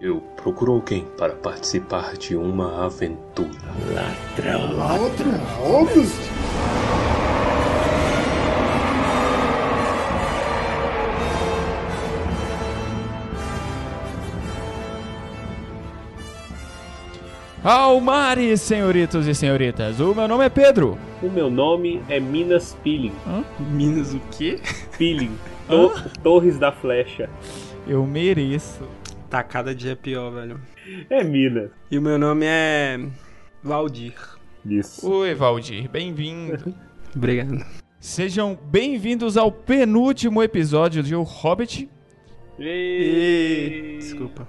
Eu procuro alguém para participar de uma aventura. Ladrão. Ladrão? August? Almares, senhoritos e senhoritas. O meu nome é Pedro. O meu nome é Minas Peeling. Minas o quê? Peeling. To- Torres da Flecha. Eu mereço. Tá cada dia pior, velho. É Minas. E o meu nome é. Valdir. Isso. Oi, Valdir, bem-vindo. Obrigado. Sejam bem-vindos ao penúltimo episódio de O Hobbit. E... Desculpa.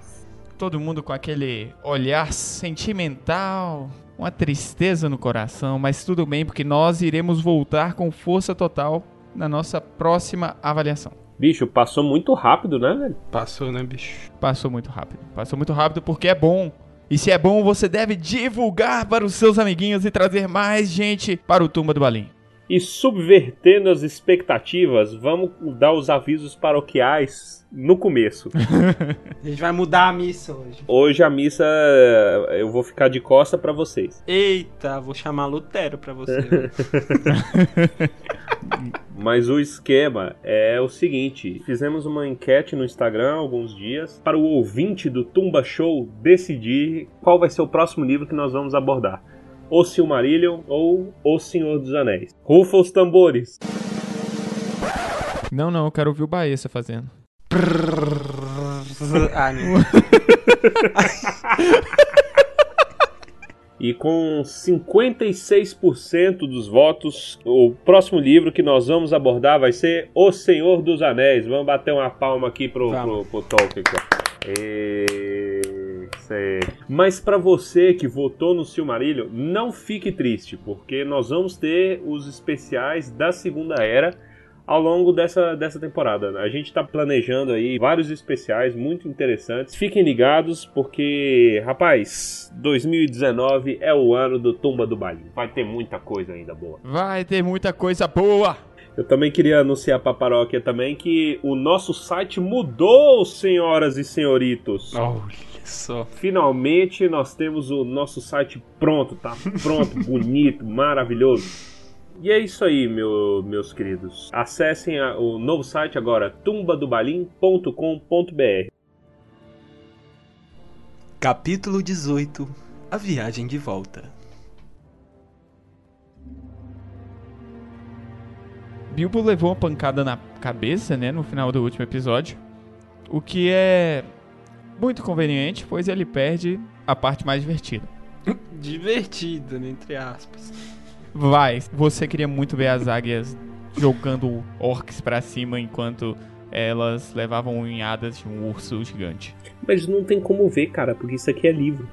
Todo mundo com aquele olhar sentimental, uma tristeza no coração, mas tudo bem, porque nós iremos voltar com força total na nossa próxima avaliação. Bicho, passou muito rápido, né, velho? Passou, né, bicho? Passou muito rápido. Passou muito rápido porque é bom. E se é bom, você deve divulgar para os seus amiguinhos e trazer mais gente para o Tumba do Balim. E subvertendo as expectativas, vamos dar os avisos paroquiais no começo. A gente vai mudar a missa hoje. Hoje a missa eu vou ficar de costa pra vocês. Eita, vou chamar Lutero pra você. Mas o esquema é o seguinte: fizemos uma enquete no Instagram há alguns dias para o ouvinte do Tumba Show decidir qual vai ser o próximo livro que nós vamos abordar. O Silmarillion ou O Senhor dos Anéis. Rufa os tambores. Não, não, eu quero ouvir o Baessa fazendo. ah, não. E com 56% dos votos, o próximo livro que nós vamos abordar vai ser O Senhor dos Anéis. Vamos bater uma palma aqui pro, pro, pro Tolkien. E... Mas para você que votou no Silmarillion, não fique triste, porque nós vamos ter os especiais da Segunda Era ao longo dessa, dessa temporada. A gente tá planejando aí vários especiais muito interessantes. Fiquem ligados, porque, rapaz, 2019 é o ano do Tumba do Balim. Vai ter muita coisa ainda boa. Vai ter muita coisa boa. Eu também queria anunciar pra paróquia também que o nosso site mudou, senhoras e senhoritos. Olha só. Finalmente nós temos o nosso site pronto, tá pronto, bonito, maravilhoso. E é isso aí, meu- meus queridos. Acessem a- o novo site agora, tumbadobalim.com.br. Capítulo 18 A Viagem de Volta. Bilbo levou uma pancada na cabeça, né, no final do último episódio. O que é muito conveniente, pois ele perde a parte mais divertida. Divertida, né, entre aspas. Vai, você queria muito ver as águias jogando orcs pra cima enquanto elas levavam unhadas de um urso gigante. Mas não tem como ver, cara, porque isso aqui é livro.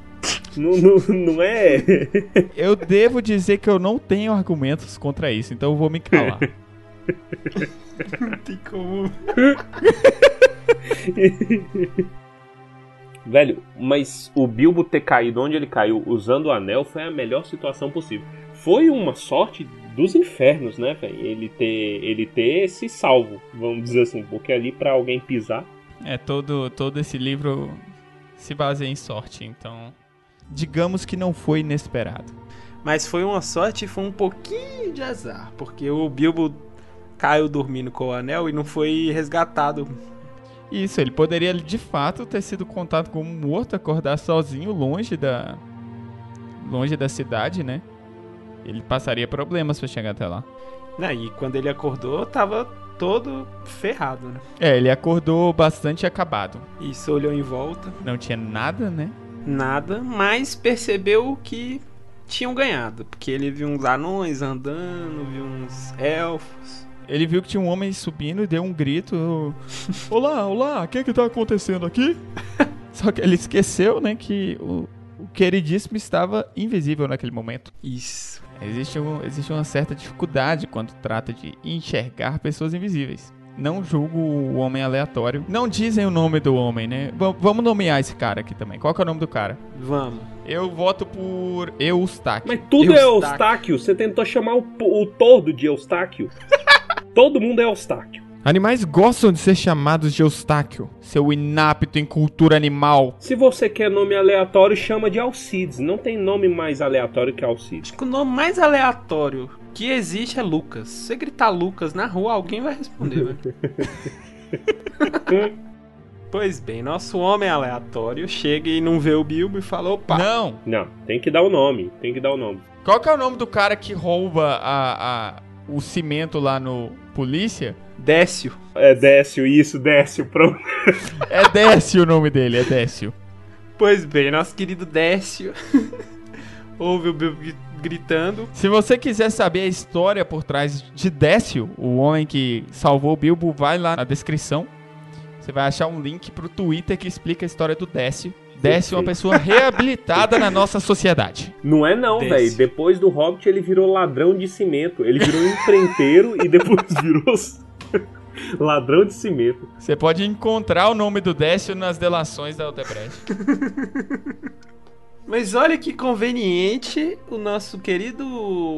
Não, não, não é. Eu devo dizer que eu não tenho argumentos contra isso, então eu vou me calar. Não tem como. Velho, mas o Bilbo ter caído onde ele caiu usando o anel foi a melhor situação possível. Foi uma sorte dos infernos, né, velho? Ele ter, ele ter se salvo, vamos dizer assim, porque ali pra alguém pisar. É, todo, todo esse livro se baseia em sorte, então. Digamos que não foi inesperado. Mas foi uma sorte e foi um pouquinho de azar. Porque o Bilbo caiu dormindo com o anel e não foi resgatado. Isso, ele poderia de fato ter sido contado como morto, acordar sozinho, longe da. longe da cidade, né? Ele passaria problemas pra chegar até lá. Né, E quando ele acordou, tava todo ferrado, né? É, ele acordou bastante acabado. Isso olhou em volta, Não tinha nada, né? nada, mas percebeu que tinham ganhado. Porque ele viu uns anões andando, viu uns elfos. Ele viu que tinha um homem subindo e deu um grito. Olá, olá, o que que tá acontecendo aqui? Só que ele esqueceu, né, que o, o queridíssimo estava invisível naquele momento. Isso. Existe, um, existe uma certa dificuldade quando trata de enxergar pessoas invisíveis. Não julgo o homem aleatório. Não dizem o nome do homem, né? Va- vamos nomear esse cara aqui também. Qual que é o nome do cara? Vamos. Eu voto por Eustáquio. Mas tudo é Eustáquio. Eustáquio. Você tentou chamar o, o tordo de Eustáquio. Todo mundo é Eustáquio. Animais gostam de ser chamados de Eustáquio, seu inapto em cultura animal. Se você quer nome aleatório, chama de Alcides. Não tem nome mais aleatório que Alcides. Acho que o nome mais aleatório que existe é Lucas. Se você gritar Lucas na rua, alguém vai responder, velho. pois bem, nosso homem aleatório chega e não vê o Bilbo e fala: opa, Não. Não, tem que dar o nome. Tem que dar o nome. Qual que é o nome do cara que rouba a, a- o cimento lá no polícia? Décio. É Décio, isso, Décio. Pronto. É Décio o nome dele, é Décio. Pois bem, nosso querido Décio ouve o Bilbo gri- gritando. Se você quiser saber a história por trás de Décio, o homem que salvou o Bilbo, vai lá na descrição. Você vai achar um link pro Twitter que explica a história do Décio. Décio é uma pessoa reabilitada na nossa sociedade. Não é não, velho. Depois do Hobbit ele virou ladrão de cimento. Ele virou empreiteiro e depois virou ladrão de cimento. Você pode encontrar o nome do Décio nas delações da Altebrecht. Mas olha que conveniente o nosso querido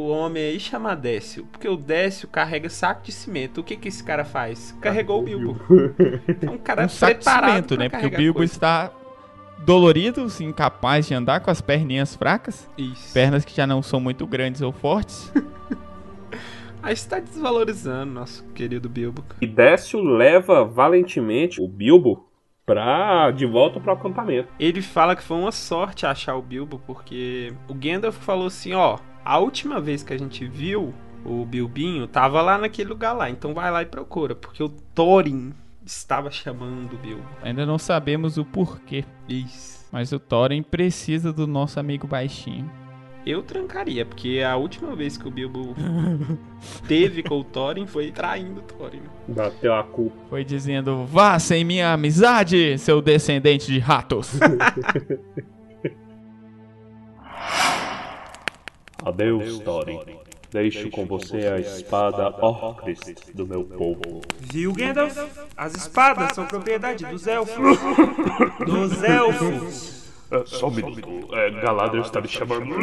homem aí chamar Décio. Porque o Décio carrega saco de cimento. O que que esse cara faz? Carregou o Bilbo. É um cara um saco de preparado cimento, né? Porque o Bilbo coisa. está dolorido, incapaz de andar com as perninhas fracas. Isso. Pernas que já não são muito grandes ou fortes. Aí você tá desvalorizando nosso querido Bilbo. E Décio leva valentemente o Bilbo pra, de volta pro acampamento. Ele fala que foi uma sorte achar o Bilbo, porque o Gandalf falou assim, ó, a última vez que a gente viu o Bilbinho tava lá naquele lugar lá, então vai lá e procura, porque o Thorin estava chamando o Bilbo. Ainda não sabemos o porquê. Isso. Mas o Thorin precisa do nosso amigo baixinho. Eu trancaria, porque a última vez que o Bilbo teve com o Thorin foi traindo o Thorin. Bateu a culpa. Foi dizendo: Vá sem minha amizade, seu descendente de ratos. Adeus, Thorin. Deixo com você a espada Orcrist do meu povo. Viu, Gandalf? As espadas são propriedade dos elfos. Dos elfos. É, só um minuto. É, Galadriel está me chamando.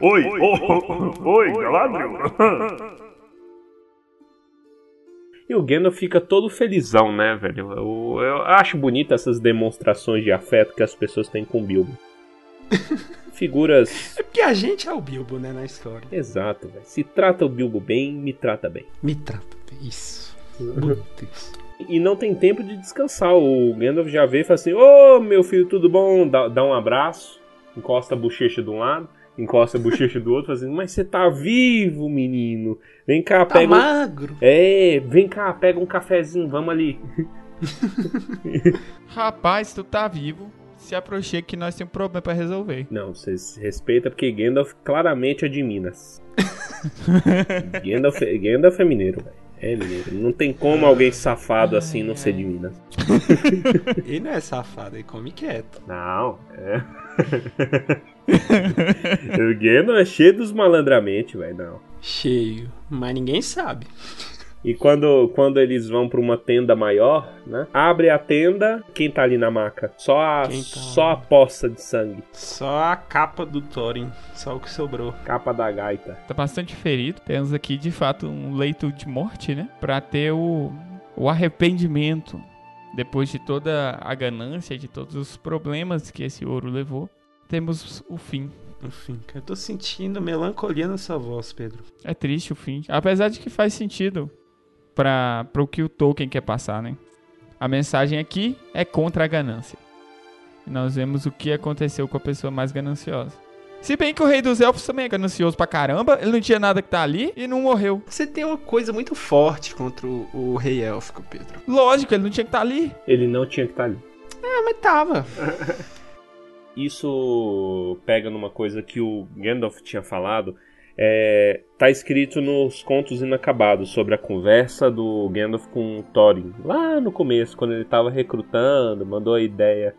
oi, oh, oi, Galadriel. E o Gandalf fica todo felizão, né, velho? Eu, eu acho bonita essas demonstrações de afeto que as pessoas têm com o Bilbo. Figuras. É porque a gente é o Bilbo, né, na história. Exato, velho. Se trata o Bilbo bem, me trata bem. Me trata. Isso. Bonito isso. E não tem tempo de descansar. O Gandalf já vê e fala assim: Ô meu filho, tudo bom? Dá, dá um abraço, encosta a bochecha de um lado, encosta a bochecha do outro, fazendo: Mas você tá vivo, menino? Vem cá, Tá pega. um- magro. É, vem cá, pega um cafezinho, vamos ali. Rapaz, tu tá vivo. Se aproxima que nós temos um problema pra resolver. Não, vocês respeitam porque Gandalf claramente é de Minas. Gandalf, Gandalf é mineiro, velho. É mineiro. Não tem como alguém safado assim não ser de Minas. Ele não é safado, ele come quieto. Não, é. o Gandalf é cheio dos malandramente, velho, não. Cheio. Mas ninguém sabe. E quando, quando eles vão pra uma tenda maior, né? Abre a tenda, quem tá ali na maca? Só a, tá? só a poça de sangue. Só a capa do Thorin. Só o que sobrou. Capa da gaita. Tá bastante ferido. Temos aqui, de fato, um leito de morte, né? Pra ter o, o arrependimento. Depois de toda a ganância, de todos os problemas que esse ouro levou, temos o fim. Enfim, eu tô sentindo melancolia nessa voz, Pedro. É triste o fim. Apesar de que faz sentido para o que o Tolkien quer passar, né? A mensagem aqui é contra a ganância. E nós vemos o que aconteceu com a pessoa mais gananciosa. Se bem que o rei dos elfos também é ganancioso pra caramba, ele não tinha nada que tá ali e não morreu. Você tem uma coisa muito forte contra o, o rei élfico, Pedro. Lógico, ele não tinha que estar ali. Ele não tinha que estar ali. Ah, mas tava. Isso pega numa coisa que o Gandalf tinha falado. É, tá escrito nos contos inacabados sobre a conversa do Gandalf com Thorin. Lá no começo, quando ele tava recrutando, mandou a ideia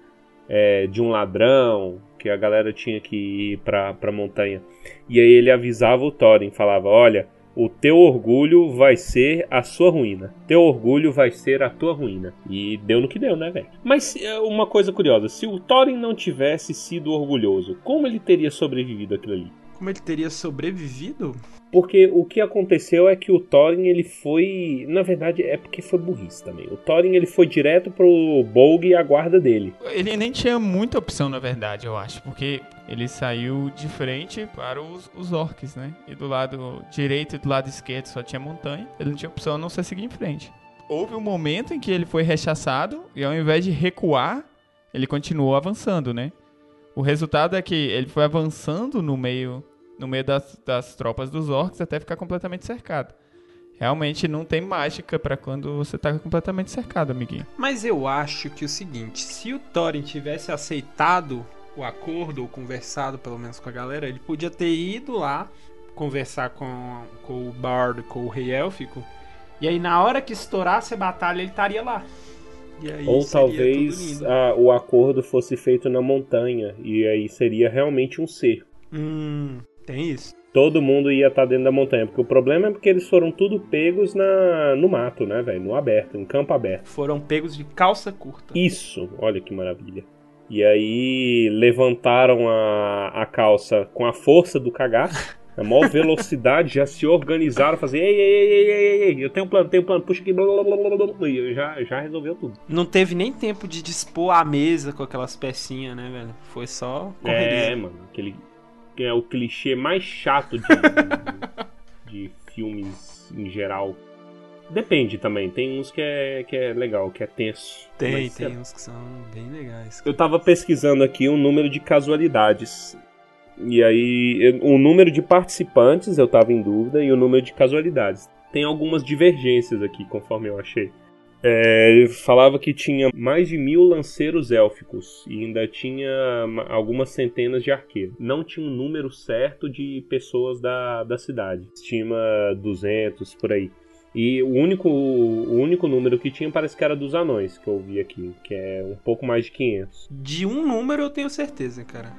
é, de um ladrão, que a galera tinha que ir pra, pra montanha. E aí ele avisava o Thorin, falava, olha, o teu orgulho vai ser a sua ruína. Teu orgulho vai ser a tua ruína. E deu no que deu, né, velho? Mas é, uma coisa curiosa, se o Thorin não tivesse sido orgulhoso, como ele teria sobrevivido aquilo ali? Como ele teria sobrevivido? Porque o que aconteceu é que o Thorin ele foi, na verdade é porque foi burrice também. O Thorin ele foi direto pro Bolg e a guarda dele. Ele nem tinha muita opção, na verdade, eu acho, porque ele saiu de frente para os, os orcs, né? E do lado direito e do lado esquerdo só tinha montanha. Ele não tinha opção a não ser seguir em frente. Houve um momento em que ele foi rechaçado e ao invés de recuar, ele continuou avançando, né? O resultado é que ele foi avançando no meio, no meio das, das tropas dos orcs até ficar completamente cercado. Realmente não tem mágica pra quando você tá completamente cercado, amiguinho. Mas eu acho que é o seguinte, se o Thorin tivesse aceitado o acordo ou conversado pelo menos com a galera, ele podia ter ido lá conversar com, com o Bard, com o Rei Élfico, e aí na hora que estourasse a batalha ele estaria lá. Ou talvez a- o acordo fosse feito na montanha e aí seria realmente um cerco. Hum, tem isso. Todo mundo ia estar dentro da montanha, porque o problema é porque eles foram tudo pegos na, no mato, né, velho? No aberto, em campo aberto. Foram pegos de calça curta. Isso, olha que maravilha. E aí levantaram a, a calça com a força do cagaço, a maior velocidade, já se organizaram, fazer ei, ei, ei, ei, ei, ei, eu tenho um plano, tenho um plano, puxa aqui, blá, blá, blá, blá, blá, e já, já resolveu tudo. Não teve nem tempo de dispor a mesa com aquelas pecinhas, né, velho? Foi só correria. É, mano, aquele é o clichê mais chato de, de, de filmes em geral. Depende também, tem uns que é, que é legal, que é tenso. Tem, tem lá. uns que são bem legais. Eu tava pesquisando aqui o número de casualidades. E aí, eu- o número de participantes eu tava em dúvida e o número de casualidades. Tem algumas divergências aqui, conforme eu achei. É, falava que tinha mais de mil lanceiros élficos e ainda tinha ma- algumas centenas de arqueiros. Não tinha um número certo de pessoas da, da cidade. Estima 200 por aí. E o único, o único número que tinha parece que era dos anões, que eu vi aqui, que é um pouco mais de 500. De um número eu tenho certeza, cara.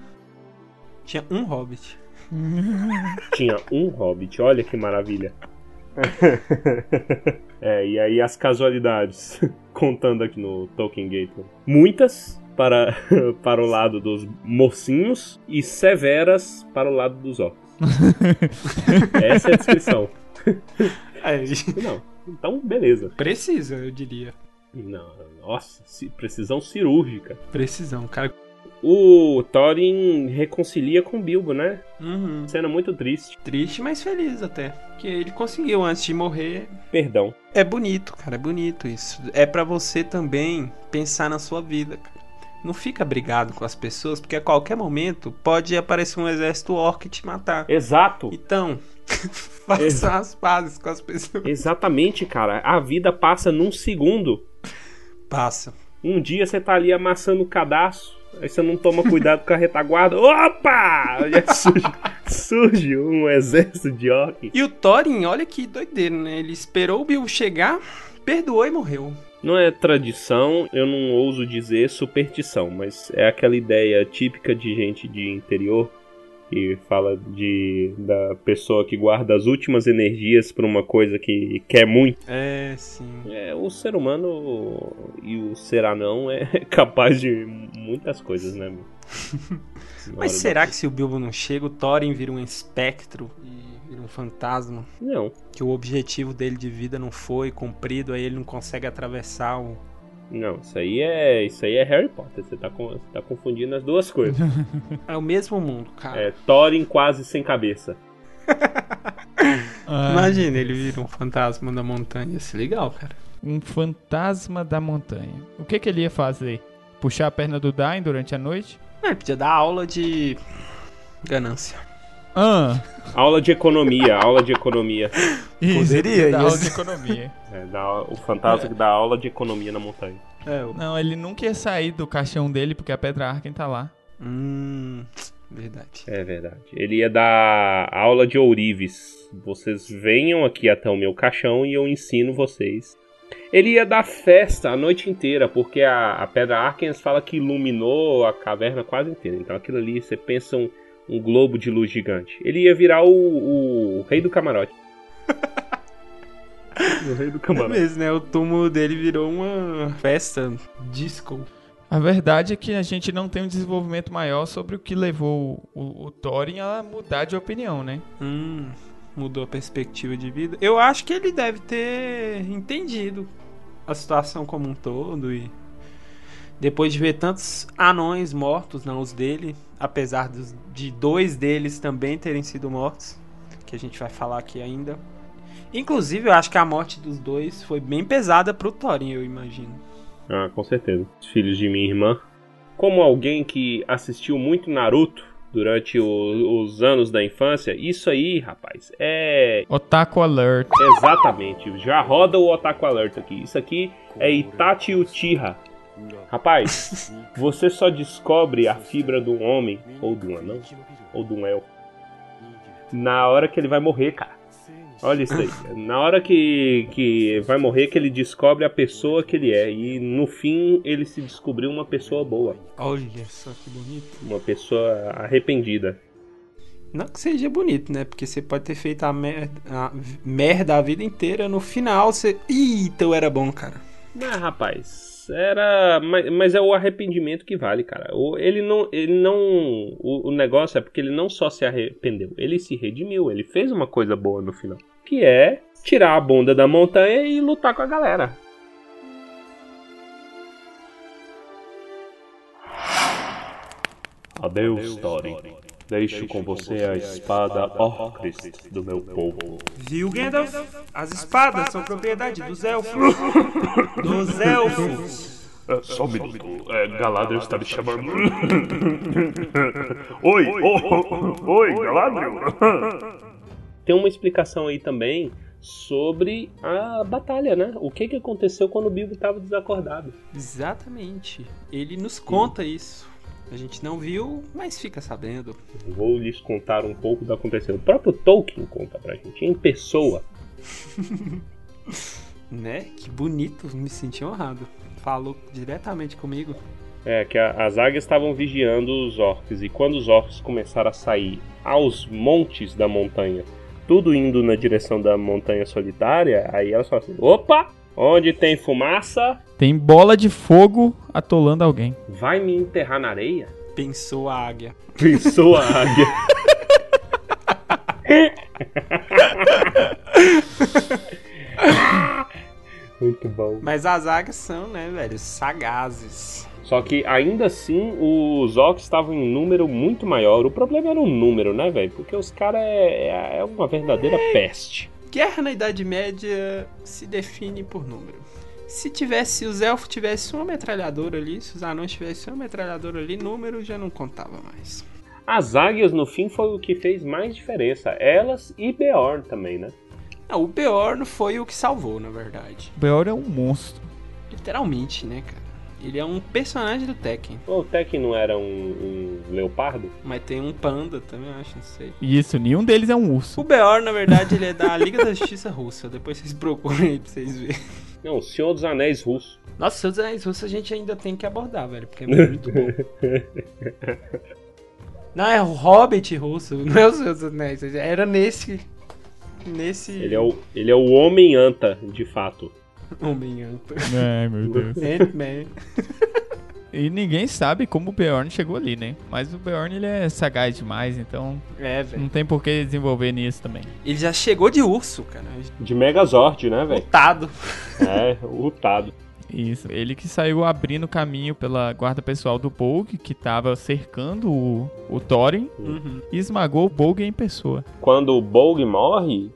Tinha um hobbit. Tinha um hobbit, olha que maravilha. é, e aí as casualidades, contando aqui no Tolkien Gateway. Muitas para, para o lado dos mocinhos e severas para o lado dos orcs. Essa é a descrição. Não, então beleza. precisa, eu diria. Não, nossa, ci- precisão cirúrgica. Precisão, cara. O Thorin reconcilia com Bilbo, né? Uhum. Cena muito triste. Triste, mas feliz até. Que ele conseguiu antes de morrer. Perdão. É bonito, cara, é bonito isso. É pra você também pensar na sua vida, cara. Não fica brigado com as pessoas, porque a qualquer momento pode aparecer um exército orc e te matar. Exato. Então, faça Exato. as pazes com as pessoas. Exatamente, cara. A vida passa num segundo. Passa. Um dia você tá ali amassando o cadastro, aí você não toma cuidado com a retaguarda. Opa! Surge, surge um exército de orc. E o Thorin, olha que doideiro, né? Ele esperou o Bilbo chegar, perdoou e morreu. Não é tradição, eu não ouso dizer superstição, mas é aquela ideia típica de gente de interior que fala de da pessoa que guarda as últimas energias pra uma coisa que quer muito. É, sim. É, o ser humano e o ser anão é capaz de muitas coisas, né? Mas da- será que se o Bilbo não chega, o Thorin vira um espectro e vira um fantasma? Não, Que o objetivo dele de vida não foi cumprido, aí ele não consegue atravessar o. não, isso aí é isso aí é Harry Potter. Você tá, com- você tá confundindo as duas coisas. É o mesmo mundo, cara. É Thorin quase sem cabeça. Ah, Imagina, ele vira um fantasma da montanha. Ia ser legal, cara. Um fantasma da montanha. O que, que ele ia fazer? Puxar a perna do Dain durante a noite? Ele podia dar aula de ganância. Ah, Aula de economia, aula de economia. isso, Poderia, da ia aula de economia. É, dá- o fantasma que dá aula de economia na montanha. É, o... Não, ele nunca ia sair do caixão dele porque a Pedra Arken tá lá. Hum. Verdade. É verdade. Ele ia dar aula de ourives. Vocês venham aqui até o meu caixão e eu ensino vocês. Ele ia dar festa a noite inteira, porque a, a Pedra Arkens fala que iluminou a caverna quase inteira. Então aquilo ali, você pensa um, um globo de luz gigante. Ele ia virar o, o, o rei do camarote. o rei do É camarote. mesmo, né? O túmulo dele virou uma festa disco. A verdade é que a gente não tem um desenvolvimento maior sobre o que levou o, o Thorin a mudar de opinião, né? Hum, mudou a perspectiva de vida. Eu acho que ele deve ter entendido a situação como um todo e depois de ver tantos anões mortos, não os dele, apesar dos, de dois deles também terem sido mortos, que a gente vai falar aqui ainda. Inclusive, eu acho que a morte dos dois foi bem pesada pro Thorin, eu imagino. Ah, com certeza. Os filhos de minha irmã. Como alguém que assistiu muito Naruto durante o- os anos da infância, isso aí, rapaz, é Otaku Alert. Exatamente, já roda o Otaku Alert aqui. Isso aqui é Itachi Uchiha. Rapaz, você só descobre a fibra de um homem, ou de um anão, ou de um elfo, na hora que ele vai morrer, cara. Olha isso aí. Na hora que, que vai morrer, que ele descobre a pessoa que ele é. E no fim, ele se descobriu uma pessoa boa. Olha só que bonito. Uma pessoa arrependida. Não que seja bonito, né? Porque você pode ter feito a merda, a merda a vida inteira, no final você. Eita, eu era bom, cara. Ah, rapaz, era. Mas, mas é o arrependimento que vale, cara. Ele não. Ele não. O, o negócio é porque ele não só se arrependeu, ele se redimiu, ele fez uma coisa boa no final. Que é tirar a bunda da montanha e lutar com a galera. Adeus, Thorin. Deixo com você a espada Orcrist do meu povo. Viu, Gandalf? As espadas são propriedade dos elfos. dos elfos. É, só um minuto. É, Galadriel está me chamando. oi, oi, oi, Galadriel. Tem uma explicação aí também sobre a batalha, né? O que, que aconteceu quando o Bilbo estava desacordado. Exatamente. Ele nos conta isso. A gente não viu, mas fica sabendo. Vou lhes contar um pouco do que aconteceu. O próprio Tolkien conta pra gente, em pessoa. Né? Que bonito, me senti honrado. Falou diretamente comigo. É, que a- as águias estavam vigiando os orcs, e quando os orcs começaram a sair aos montes da montanha, tudo indo na direção da montanha solitária, aí elas falaram assim: opa, onde tem fumaça, Tem bola de fogo atolando alguém. vai me enterrar na areia? Pensou a águia. Pensou a águia. Muito bom. Mas as águias são, né, velho, sagazes. Só que ainda assim os orcs estavam em número muito maior. O problema era o número, né, velho? Porque os caras é, é uma verdadeira peste. Guerra na Idade Média se define por número. Se tivesse, se os elfos tivessem uma metralhadora ali, se os anões tivessem uma metralhadora ali, número já não contava mais. As águias, no fim, foi o que fez mais diferença. Elas e Beorn também, né? Não, o Beorn foi o que salvou, na verdade. O Beor é um monstro. Literalmente, né, cara? Ele é um personagem do Tekken. O Tekken não era um, um leopardo? Mas tem um panda também, eu acho, não sei. Isso, nenhum deles é um urso. O Beorn, na verdade, ele é da Liga da Justiça Russa. Depois vocês procurem aí pra vocês verem. Não, o Senhor dos Anéis russo. Nossa, seus anéis russos a gente ainda tem que abordar, velho, porque é muito bom. Não, é o Hobbit russo, não é os seus anéis. Era nesse. Nesse. Ele é o, ele é o Homem-Anta, de fato. Homem-Anta. Ai, meu Deus. Ant-Man. E ninguém sabe como o Beorn chegou ali, né? Mas o Beorn ele é sagaz demais, então É, velho. não tem por que desenvolver nisso também. Ele já chegou de urso, cara. De Megazord, né, velho? Lutado. É, lutado. Isso. Ele que saiu abrindo caminho pela guarda pessoal do Bolg, que tava cercando o, o Thorin, Uhum. e esmagou o Bolg em pessoa. Quando o Bolg morre,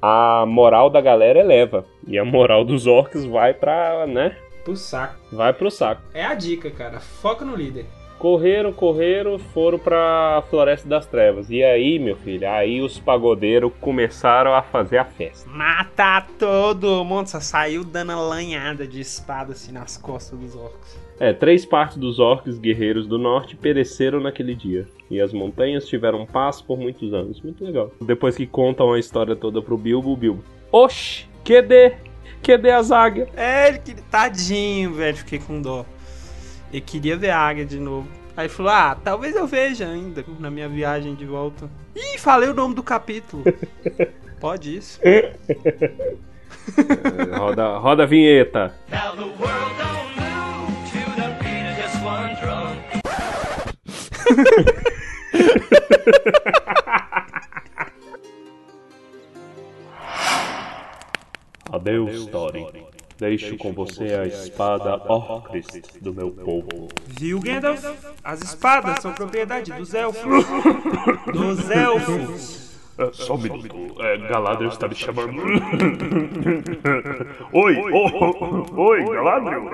a moral da galera eleva. E a moral dos orcs vai pra, né? Pro saco. Vai pro saco. É a dica, cara. Foca no líder. Correram, correram, foram pra Floresta das Trevas. E aí, meu filho, aí os pagodeiros começaram a fazer a festa. Mata todo mundo. Só saiu dando a lanhada de espada assim nas costas dos orcs. É, três partes dos orcs guerreiros do norte pereceram naquele dia. E as montanhas tiveram paz por muitos anos. Muito legal. Depois que contam a história toda pro Bilbo, o Bilbo. Oxi, QD, QD as águias. É, ele queria. Tadinho, velho. Fiquei com dó. Ele queria ver a águia de novo. Aí falou: Ah, talvez eu veja ainda na minha viagem de volta. Ih, falei o nome do capítulo. Pode isso. Roda, roda a vinheta. Now the world don't move to the beat of just Adeus, Thorin. Deixo com você a espada Orcrist do meu povo. Viu, Gandalf? As espadas são propriedade dos elfos. dos elfos. É, só um minuto. É, Galadriel está me chamando. oi, oi, oi, Galadriel.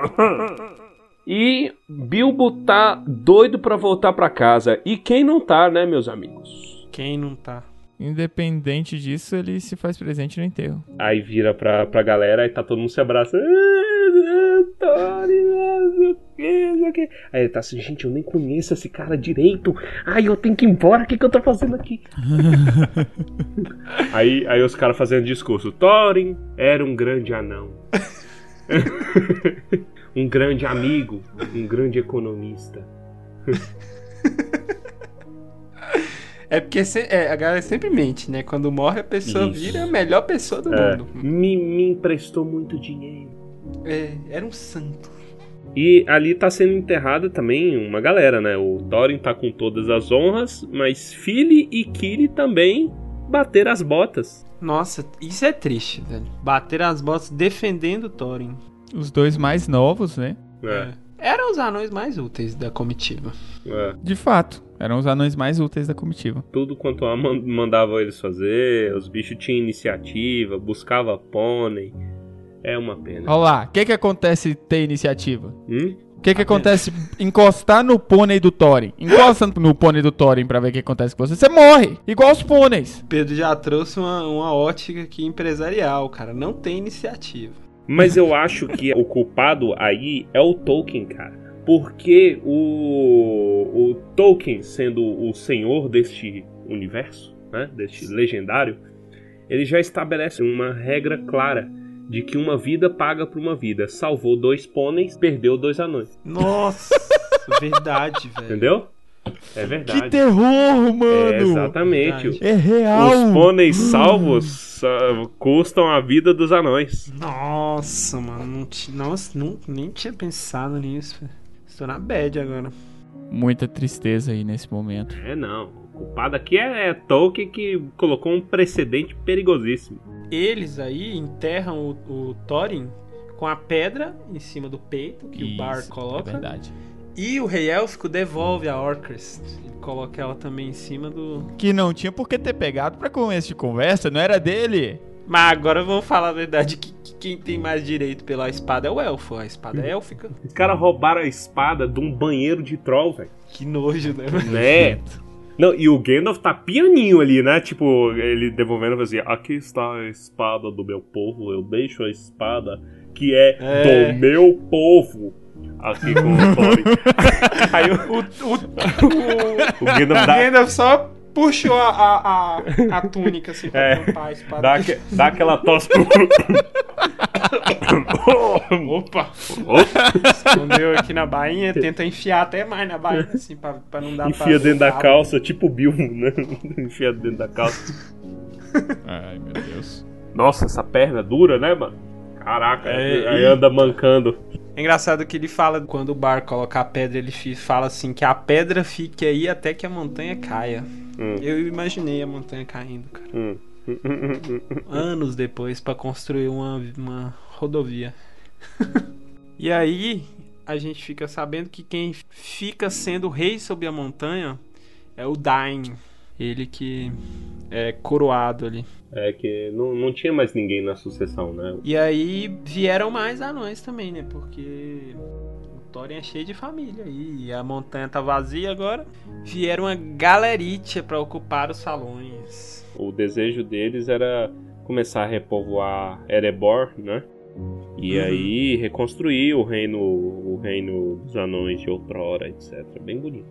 E Bilbo tá doido pra voltar pra casa. E quem não tá, né, meus amigos? Quem não tá? Independente disso, ele se faz presente no enterro. Aí vira pra, pra galera e tá todo mundo se abraçando. Ah, Tony, não sei o que, não sei o que. Aí ele tá assim, gente, eu nem conheço esse cara direito. Ai, eu tenho que ir embora, o que, que eu tô fazendo aqui? aí, aí os caras fazendo discurso. Thorin era um grande anão. um grande amigo, um grande economista. É porque se- é, a galera sempre mente, né? Quando morre, a pessoa Isso. vira a melhor pessoa do É, mundo. me, me emprestou muito dinheiro. É, era um santo. E ali tá sendo enterrada também uma galera, né? O Thorin tá com todas as honras, mas Fili e Kili também bateram as botas. Nossa, isso é triste, velho. Bater as botas defendendo o Thorin. Os dois mais novos, né? É, Eram os anões mais úteis da comitiva. é. De fato, eram os anões mais úteis da comitiva. Tudo quanto a man- mandava eles fazer, os bichos tinham iniciativa, buscava pônei. É uma pena. Olha lá, o que que acontece ter iniciativa? Hum? O que que acontece encostar no pônei do Thorin? Encosta no pônei do Thorin pra ver o que acontece com você. Você morre, igual os pôneis. Pedro já trouxe uma, uma ótica aqui empresarial, cara. Não tem iniciativa. Mas eu acho que o culpado aí é o Tolkien, cara. Porque o, o Tolkien, sendo o senhor deste universo, né, deste legendário, ele já estabelece uma regra clara de que uma vida paga por uma vida. Salvou dois pôneis, perdeu dois anões. Nossa, verdade, velho. Entendeu? É Que verdade. terror, mano! É, exatamente. Verdade. É real. Os pôneis salvos ah, custam a vida dos anões. Nossa, mano. Não ti- Nossa, não, nem tinha pensado nisso, velho. Estou na bad agora. Muita tristeza aí nesse momento. É, não. O culpado aqui é, é Tolkien que colocou um precedente perigosíssimo. Eles aí enterram o, o Thorin com a pedra em cima do peito que o Bar Isso, coloca. É verdade. E o Rei Élfico devolve a Orcrest. Coloca ela também em cima do. Que não tinha por que ter pegado pra começo de conversa, não era dele. Mas agora vamos falar a verdade: que, que quem tem mais direito pela espada é o elfo. A espada é élfica. Os caras roubaram a espada de um banheiro de troll, velho. Que nojo, né? Né? Não, e o Gandalf tá pianinho ali, né? Tipo, ele devolvendo e assim, aqui está a espada do meu povo, eu deixo a espada que é, É. do meu povo. Aqui com o. Aí o, O, o, o, o Gandalf dá, Gandalf só puxou a, a, a, a túnica assim pra É, tampar a espada. dá, aque- dá aquela tosse. Opa! Escondeu aqui na bainha, tenta enfiar até mais na bainha, assim, pra, pra não dar pra. Enfia dentro da calça, tipo o Bilbo, né? Enfia dentro da calça. Ai, meu Deus. Nossa, essa perna dura, né, mano? Caraca, É, aí e- anda mancando. É engraçado que ele fala, quando o Bar coloca a pedra, ele fala assim, que a pedra fique aí até que a montanha caia. Hum. Eu imaginei a montanha caindo, cara. Hum. Anos depois pra construir uma, uma rodovia. e aí, a gente fica sabendo que quem fica sendo rei sobre a montanha é o Dain. Ele que é coroado ali. É que não, não tinha mais ninguém na sucessão, né? E aí vieram mais anões também, né? Porque o Thorin é cheio de família aí. E a montanha tá vazia agora. Vieram uma galeritia pra ocupar os salões. O desejo deles era começar a repovoar Erebor, né? E Uhum. aí reconstruir o reino, o reino dos anões de outrora, etc. Bem bonito.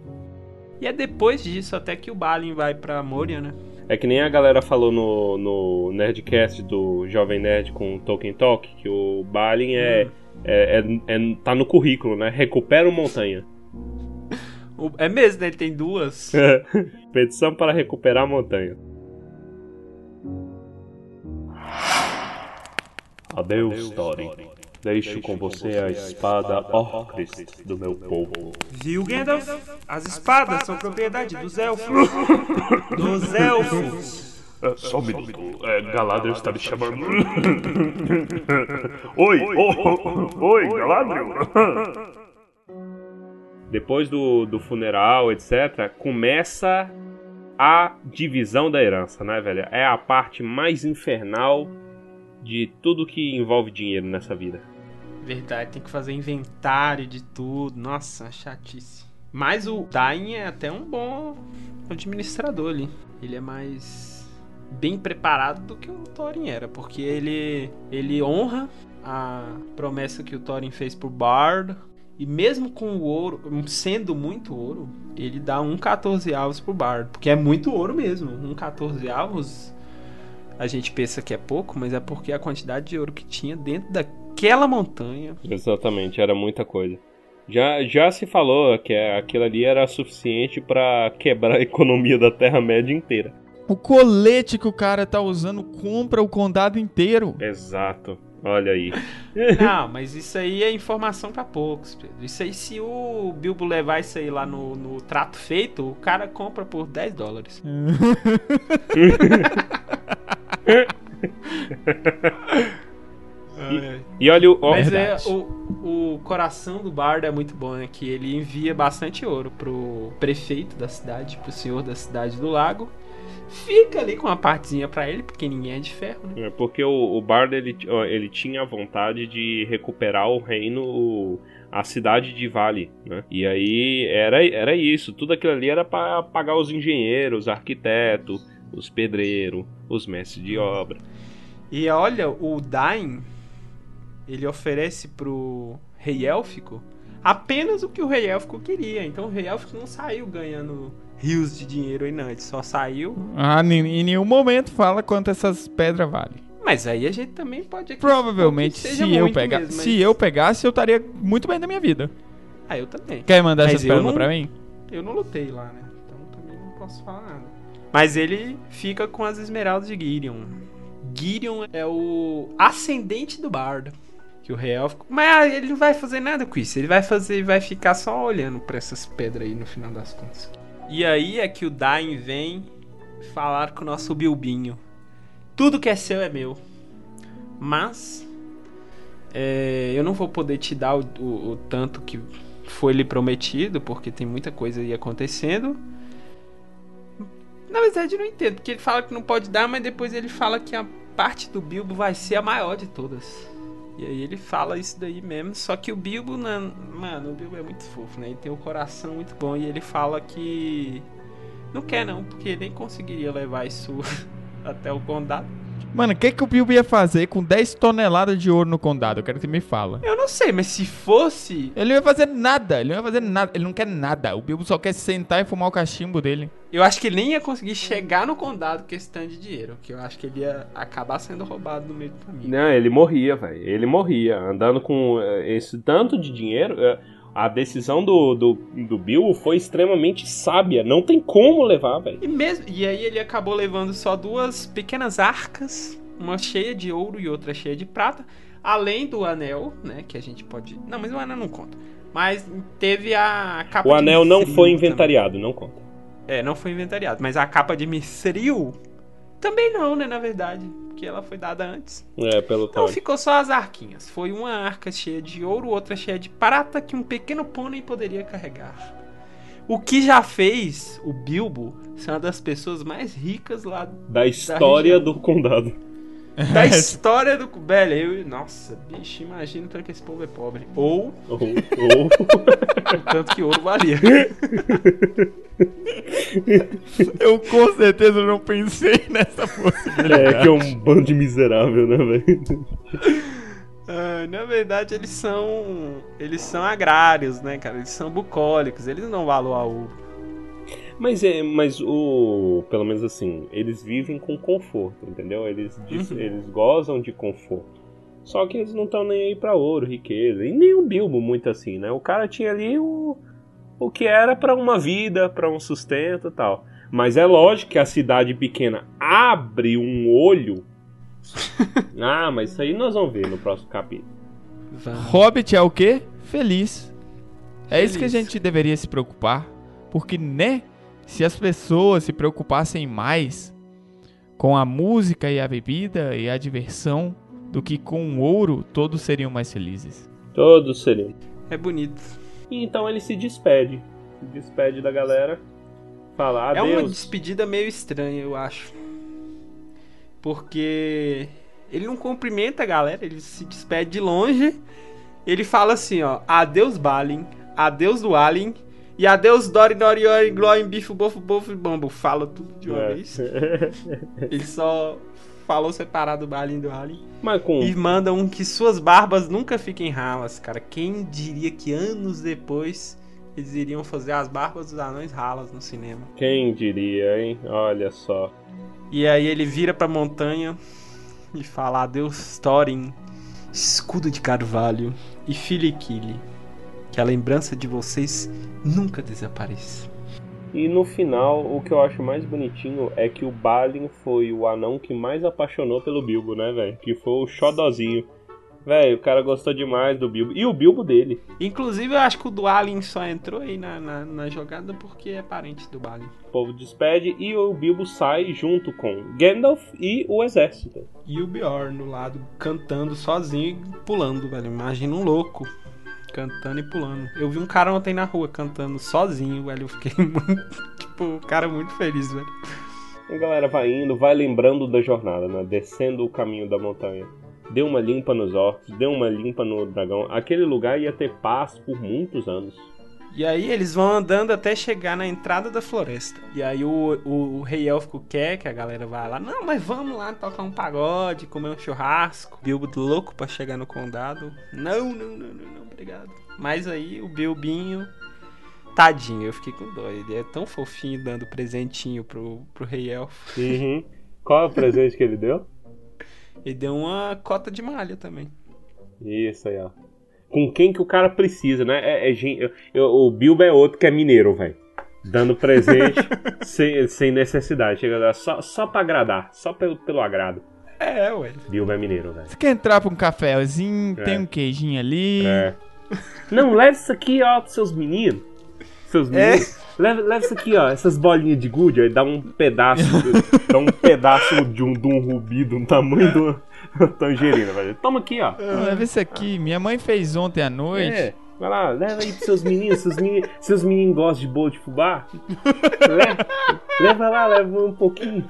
E é depois disso até que o Balin vai pra Moria, né? É que nem a galera falou no, no Nerdcast do Jovem Nerd com o Tolkien Talk, que o Balin é, é, é- é- tá no currículo, né? Recupera uma montanha. O- É mesmo, né? Ele tem duas. Petição para recuperar a montanha. Adeus, Thorin. Deixo com você a espada Orcrist do meu povo. Viu, Gandalf? As espadas são propriedade dos elfos. dos elfos. É, só um minuto. É, Galadriel está me chamando. oi, oh, oi, Galadriel. Depois do, do funeral, etc., começa a divisão da herança, né, velho? É a parte mais infernal de tudo que envolve dinheiro nessa vida. Verdade, tem que fazer inventário de tudo. Nossa, chatice. Mas o Dain é até um bom administrador ali. Ele é mais bem preparado do que o Thorin era, porque ele ele honra a promessa que o Thorin fez pro Bard e mesmo com o ouro, sendo muito ouro, ele dá um 14 avos pro Bard, porque é muito ouro mesmo. Um 14 avos a gente pensa que é pouco, mas é porque a quantidade de ouro que tinha dentro daquela montanha. Exatamente, era muita coisa. Já, já se falou que aquilo ali era suficiente para quebrar a economia da Terra-média inteira. O colete que o cara tá usando compra o condado inteiro. Exato. Olha aí. Não, mas isso aí é informação para poucos, Pedro. Isso aí, se o Bilbo levar isso aí lá no, no trato feito, o cara compra por 10 dólares. e, e, olha o. Mas é, o, o coração do bardo é muito bom, né? Que ele envia bastante ouro pro prefeito da cidade, pro senhor da cidade do lago. Fica ali com uma partezinha para ele, porque ninguém é de ferro, né? É porque o, o Bard ele, ele tinha vontade de recuperar o reino, a cidade de Vale, né? E aí era, era isso, tudo aquilo ali era para pagar os engenheiros, arquitetos, os pedreiros, os mestres de obra. E olha, o Dain, ele oferece pro rei élfico apenas o que o rei élfico queria. Então o rei élfico não saiu ganhando rios de dinheiro aí não, ele só saiu. Ah, em nenhum momento fala quanto essas pedras valem. Mas aí a gente também pode Provavelmente, se eu pegar, mesmo, mas... se eu pegasse, eu estaria muito bem da minha vida. Ah, eu também. Quer mandar mas essas pedras não, pra mim? Eu não lutei lá, né? Então também não posso falar nada. Mas ele fica com as esmeraldas de Gideon. Gideon é o ascendente do bardo. Que o rei élfico. Mas ele não vai fazer nada com isso. Ele vai fazer, vai ficar só olhando para essas pedras aí no final das contas. E aí é que o Dain vem falar com o nosso Bilbinho. Tudo que é seu é meu. Mas é, eu não vou poder te dar o, o, o, tanto que foi lhe prometido, porque tem muita coisa aí acontecendo. Na verdade, eu não entendo, porque ele fala que não pode dar, mas depois ele fala que a parte do Bilbo vai ser a maior de todas. E aí ele fala isso daí mesmo, só que o Bilbo, não, mano, o Bilbo é muito fofo, né? Ele tem um coração muito bom e ele fala que não quer não, porque nem conseguiria levar isso até o condado. Mano, o que, que o Bilbo ia fazer com 10 toneladas de ouro no condado? Eu quero que você me fala. Eu não sei, mas se fosse. Ele não ia fazer nada, ele não ia fazer nada. Ele não quer nada. O Bilbo só quer sentar e fumar o cachimbo dele. Eu acho que ele nem ia conseguir chegar no condado com esse tanto de dinheiro. Que eu acho que ele ia acabar sendo roubado no meio do caminho. Não, ele morria, velho. Ele morria. Andando com eh, esse tanto de dinheiro. Eh, a decisão do, do, do Bill foi extremamente sábia. Não tem como levar, velho. E, mesmo, e aí ele acabou levando só duas pequenas arcas, uma cheia de ouro e outra cheia de prata, além do anel, né? Que a gente pode. Não, mas o anel não conta. Mas teve a capa O anel não foi inventariado, também. não conta. É, não foi inventariado. Mas a capa de Mithril também não, né? Na verdade porque ela foi dada antes. É, pelo Então ficou só as arquinhas. Foi uma arca cheia de ouro, outra cheia de prata que um pequeno pônei poderia carregar. O que já fez o Bilbo ser uma das pessoas mais ricas lá da história da do condado. Da história do. Velho, eu. Nossa, bicho, imagina o tanto que esse povo é pobre. Ou. Ou. ou... tanto que ouro valia. Eu com certeza não pensei nessa possibilidade. É que é um bando de miserável, né, velho? Uh, na verdade, eles são. Eles são agrários, né, cara? Eles são bucólicos, eles não valem a ouro. Mas é, mas o. Pelo menos assim, eles vivem com conforto, entendeu? Eles, uhum. eles gozam de conforto. Só que eles não estão nem aí pra ouro, riqueza. E nem o Bilbo muito assim, né? O cara tinha ali o o que era para uma vida, para um sustento e tal. Mas é lógico que a cidade pequena abre um olho. ah, mas isso aí nós vamos ver no próximo capítulo. Hobbit é o quê? Feliz. É isso que a Feliz. gente deveria se preocupar. Porque, né? Se as pessoas se preocupassem mais com a música e a bebida e a diversão do que com o ouro, todos seriam mais felizes. Todos seriam. É bonito. E então ele se despede. Se despede da galera. Fala É uma despedida meio estranha, eu acho. Porque ele não cumprimenta a galera, ele se despede de longe. Ele fala assim, ó, adeus Balin, adeus do Alien e adeus Dori Dori Ori Gloin Bifo Bofo Bofo Bambo. Fala tudo de uma É. vez. Ele só falou separado do Balin e do Alien. Mas com. E manda um que suas barbas nunca fiquem ralas, cara. Quem diria que anos depois eles iriam fazer as barbas dos anões ralas no cinema? Quem diria, hein? Olha só. E aí ele vira pra montanha e fala adeus Thorin, escudo de carvalho e Filikili. Que a lembrança de vocês nunca desapareça. E no final, o que eu acho mais bonitinho é que o Balin foi o anão que mais apaixonou pelo Bilbo, né, velho? Que foi o xodozinho. Velho, o cara gostou demais do Bilbo. E o Bilbo dele. Inclusive eu acho que o do Alien só entrou aí na, na, na jogada porque é parente do Balin. O povo despede e o Bilbo sai junto com Gandalf e o exército. E o Bjorn no lado cantando sozinho e pulando, velho. Imagina um louco cantando e pulando. Eu vi um cara ontem na rua cantando sozinho, velho. Eu fiquei muito, tipo, cara muito feliz, velho. A galera vai indo, vai lembrando da jornada, né? Descendo o caminho da montanha. Deu uma limpa nos orcs, deu uma limpa no dragão. Aquele lugar ia ter paz por muitos anos. E aí eles vão andando até chegar na entrada da floresta. E aí o, o, o rei élfico quer que a galera vá lá. Não, mas vamos lá tocar um pagode, comer um churrasco. Bilbo louco pra chegar no condado. Não, não, não, não, não, obrigado. Mas aí o Bilbinho, tadinho, eu fiquei com dó. Ele é tão fofinho dando presentinho pro, pro rei élfico. Uhum. Qual é o presente que ele deu? Ele deu uma cota de malha também. Isso aí, ó. Com quem que o cara precisa, né? É, é gen- eu- eu- o Bilbo é outro que é mineiro, velho. Dando presente sem, sem necessidade. Chega só, só pra agradar, só pelo, pelo agrado. É, ué. Bilbo é mineiro, velho. Você quer entrar pra um cafezinho, É. tem um queijinho ali. É. Não, leva isso aqui, ó, pros seus meninos. Seus meninos. Leva, leva isso aqui, ó, essas bolinhas de gude, aí dá um pedaço, dá um pedaço de um, de um rubi do tamanho uma tangerina, velho. Toma aqui, ó. Leva isso aqui. Minha mãe fez ontem à noite. É, vai lá, leva aí pros seus meninos, seus meninos, seus meninos gostam de bolo de fubá. Leva, leva lá, leva um pouquinho.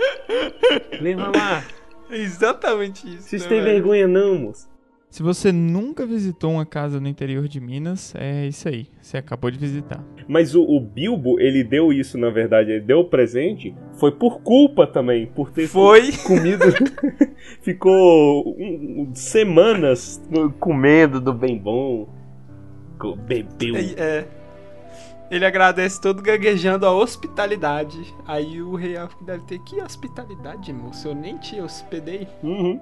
Leva lá. É exatamente isso. Vocês né, têm vergonha não, moço. Se você nunca visitou uma casa no interior de Minas, é isso aí. Você acabou de visitar. Mas o, o Bilbo, ele deu isso, na verdade, ele deu o presente, foi por culpa também, por ter Foi. comido. Ficou um- um- semanas comendo do bem bom. Bebeu. É. Ele agradece todo gaguejando a hospitalidade. Aí o rei deve ter que hospitalidade, moço. Eu nem te hospedei. Uhum.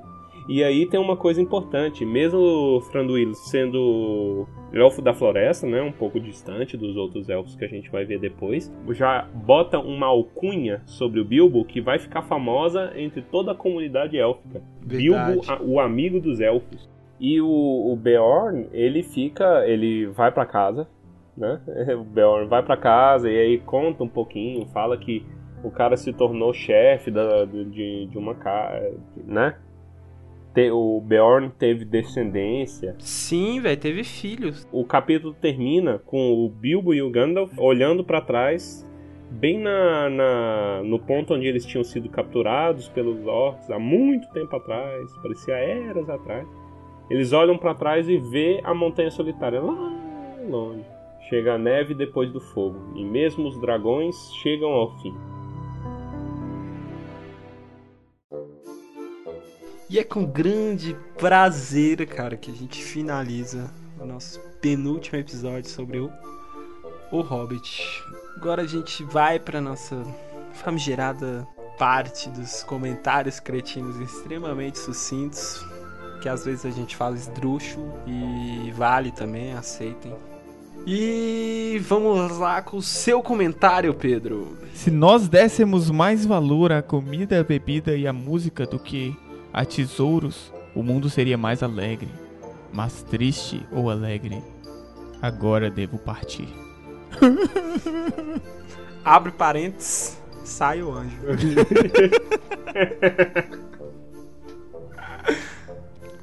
E aí tem uma coisa importante, mesmo o Thranduil sendo elfo da floresta, né, um pouco distante dos outros elfos que a gente vai ver depois, já bota uma alcunha sobre o Bilbo que vai ficar famosa entre toda a comunidade élfica. Verdade. Bilbo, o amigo dos elfos. E o, o Beorn, ele fica, ele vai pra casa, né? O Beorn vai pra casa e aí conta um pouquinho, fala que o cara se tornou chefe da, de, de uma casa, né? Te- O Beorn teve descendência. Sim, velho, teve filhos. O capítulo termina com o Bilbo e o Gandalf olhando pra trás, bem na, na- no ponto onde eles tinham sido capturados pelos orcs há muito tempo atrás, parecia eras atrás. Eles olham pra trás e vê a montanha solitária lá longe. Chega a neve depois do fogo, e mesmo os dragões chegam ao fim. E é com grande prazer, cara, que a gente finaliza o nosso penúltimo episódio sobre o, o Hobbit. Agora a gente vai pra nossa famigerada parte dos comentários cretinos extremamente sucintos, que às vezes a gente fala esdrúxulo e vale também, aceitem. E vamos lá com o seu comentário, Pedro. Se nós dessemos mais valor à comida, à bebida e à música do que a tesouros, o mundo seria mais alegre. mas triste ou alegre, agora devo partir. Abre parênteses, sai o anjo.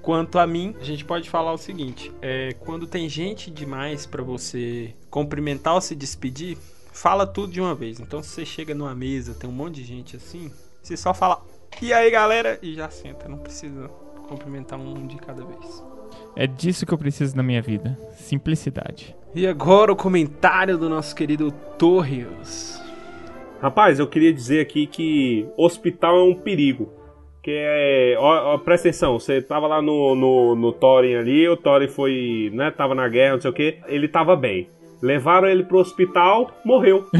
Quanto a mim, a gente pode falar o seguinte: é, quando tem gente demais pra você cumprimentar ou se despedir, fala tudo de uma vez. Então, se você chega numa mesa, tem um monte de gente assim, você só fala e aí galera e já senta. Não precisa cumprimentar um de cada vez. É disso que eu preciso na minha vida: simplicidade. E agora o comentário do nosso querido Torres. Rapaz, eu queria dizer aqui que hospital é um perigo. Que é. Ó, ó, presta atenção, você tava lá no, no, no Thorin ali, o Thorin foi. né, tava na guerra, não sei o que, ele tava bem. Levaram ele pro hospital, morreu.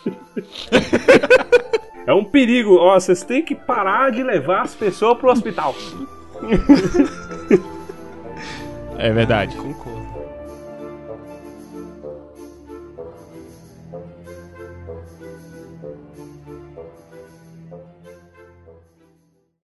é um perigo, ó, vocês têm que parar de levar as pessoas pro hospital. É verdade. Concordo.